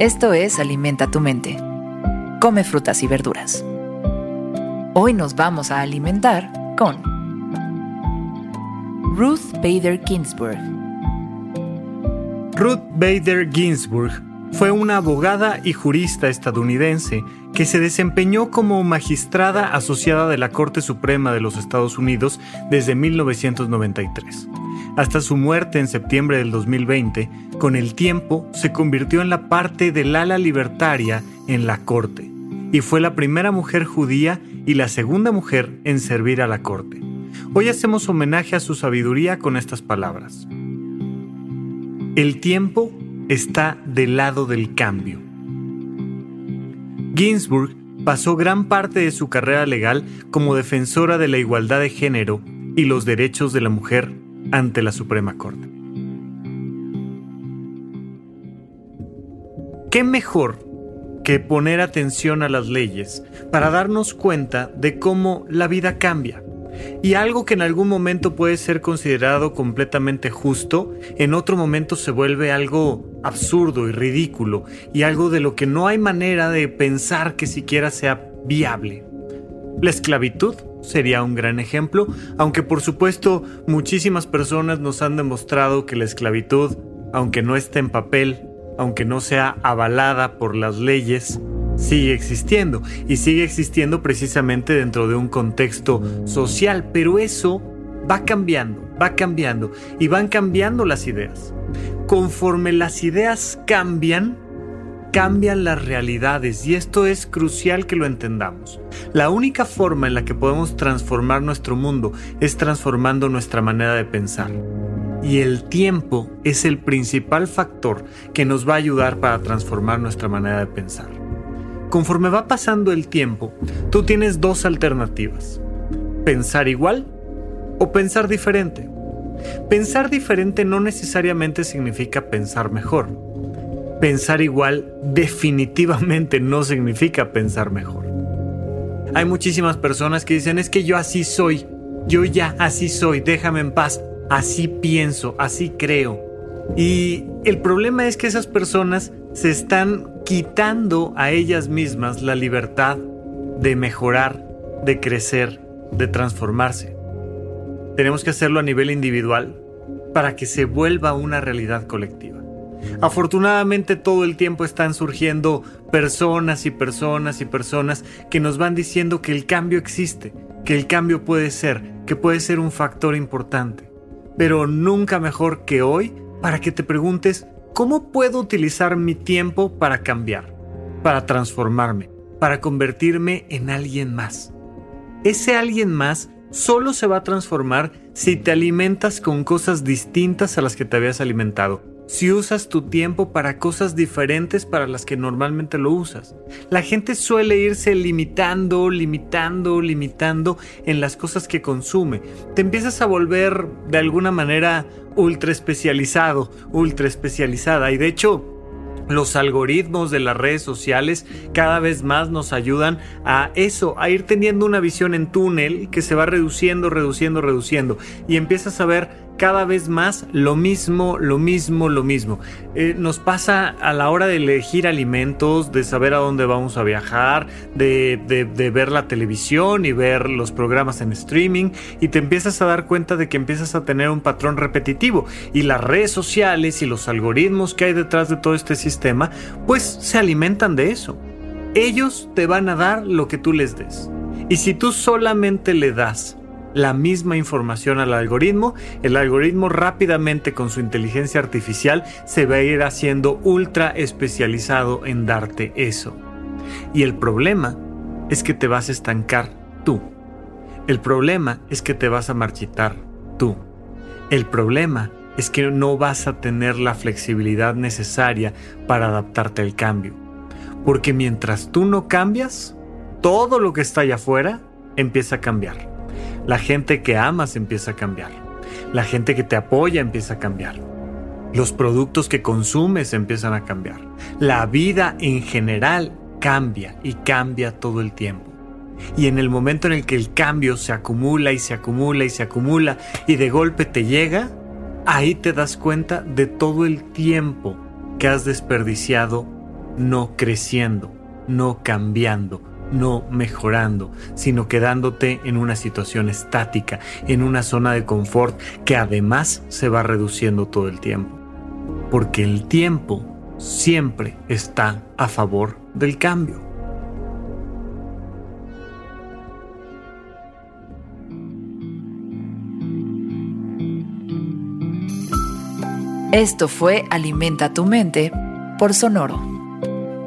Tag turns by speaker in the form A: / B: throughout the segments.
A: Esto es Alimenta tu mente. Come frutas y verduras. Hoy nos vamos a alimentar con Ruth Bader Ginsburg.
B: Ruth Bader Ginsburg fue una abogada y jurista estadounidense que se desempeñó como magistrada asociada de la Corte Suprema de los Estados Unidos desde 1993 hasta su muerte en septiembre del 2020, con el tiempo se convirtió en la parte del ala libertaria en la corte, y fue la primera mujer judía y la segunda mujer en servir a la corte. Hoy hacemos homenaje a su sabiduría con estas palabras. El tiempo está del lado del cambio. Ginsburg pasó gran parte de su carrera legal como defensora de la igualdad de género y los derechos de la mujer ante la Suprema Corte. ¿Qué mejor que poner atención a las leyes para darnos cuenta de cómo la vida cambia? Y algo que en algún momento puede ser considerado completamente justo, en otro momento se vuelve algo absurdo y ridículo, y algo de lo que no hay manera de pensar que siquiera sea viable. La esclavitud sería un gran ejemplo, aunque por supuesto muchísimas personas nos han demostrado que la esclavitud, aunque no esté en papel, aunque no sea avalada por las leyes, sigue existiendo y sigue existiendo precisamente dentro de un contexto social, pero eso va cambiando, va cambiando y van cambiando las ideas. Conforme las ideas cambian, cambian las realidades y esto es crucial que lo entendamos. La única forma en la que podemos transformar nuestro mundo es transformando nuestra manera de pensar. Y el tiempo es el principal factor que nos va a ayudar para transformar nuestra manera de pensar. Conforme va pasando el tiempo, tú tienes dos alternativas. Pensar igual o pensar diferente. Pensar diferente no necesariamente significa pensar mejor pensar igual definitivamente no significa pensar mejor. Hay muchísimas personas que dicen es que yo así soy, yo ya así soy, déjame en paz, así pienso, así creo. Y el problema es que esas personas se están quitando a ellas mismas la libertad de mejorar, de crecer, de transformarse. Tenemos que hacerlo a nivel individual para que se vuelva una realidad colectiva. Afortunadamente todo el tiempo están surgiendo personas y personas y personas que nos van diciendo que el cambio existe, que el cambio puede ser, que puede ser un factor importante. Pero nunca mejor que hoy para que te preguntes, ¿cómo puedo utilizar mi tiempo para cambiar, para transformarme, para convertirme en alguien más? Ese alguien más solo se va a transformar si te alimentas con cosas distintas a las que te habías alimentado si usas tu tiempo para cosas diferentes para las que normalmente lo usas. La gente suele irse limitando, limitando, limitando en las cosas que consume. Te empiezas a volver de alguna manera ultra especializado, ultra especializada y de hecho los algoritmos de las redes sociales cada vez más nos ayudan a eso, a ir teniendo una visión en túnel que se va reduciendo, reduciendo, reduciendo. Y empiezas a ver cada vez más lo mismo, lo mismo, lo mismo. Eh, nos pasa a la hora de elegir alimentos, de saber a dónde vamos a viajar, de, de, ver la televisión y ver los programas en streaming y te empiezas a dar cuenta de que empiezas a tener un patrón repetitivo y las redes sociales y los algoritmos que hay detrás de todo este sistema pues se alimentan de eso. Ellos te van a dar lo que tú les des. Y si tú solamente le das la misma información al algoritmo, el algoritmo rápidamente con su inteligencia artificial se va a ir haciendo ultra especializado en darte eso. Y el problema es que te vas a estancar tú. El problema es que te vas a marchitar tú. El problema es que no vas a tener la flexibilidad necesaria para adaptarte al cambio. Porque mientras tú no cambias, todo lo que está allá afuera empieza a cambiar. La gente que amas empieza a cambiar. La gente que te apoya empieza a cambiar. Los productos que consumes empiezan a cambiar. La vida en general cambia y cambia todo el tiempo. Y en el momento en el que el cambio se acumula y se acumula y se acumula y de golpe te llega, ahí te das cuenta de todo el tiempo que has desperdiciado no creciendo, no cambiando, no mejorando, sino quedándote en una situación estática, en una zona de confort que además se va reduciendo todo el tiempo. Porque el tiempo siempre está a favor del cambio.
A: Esto fue Alimenta tu mente por Sonoro.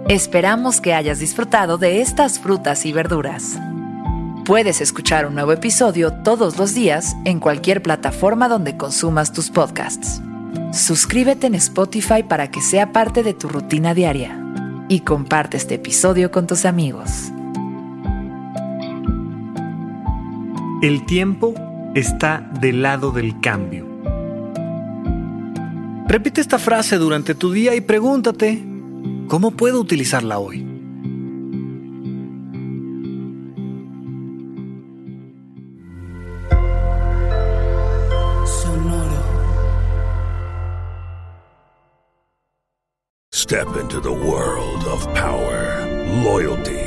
A: Esperamos que hayas disfrutado de estas frutas y verduras. Puedes escuchar un nuevo episodio todos los días en cualquier plataforma donde consumas tus podcasts. Suscríbete en Spotify para que sea parte de tu rutina diaria y comparte este episodio con tus amigos.
B: El tiempo está del lado del cambio. Repite esta frase durante tu día y pregúntate, ¿cómo puedo utilizarla hoy?
C: Step into the world of power, loyalty,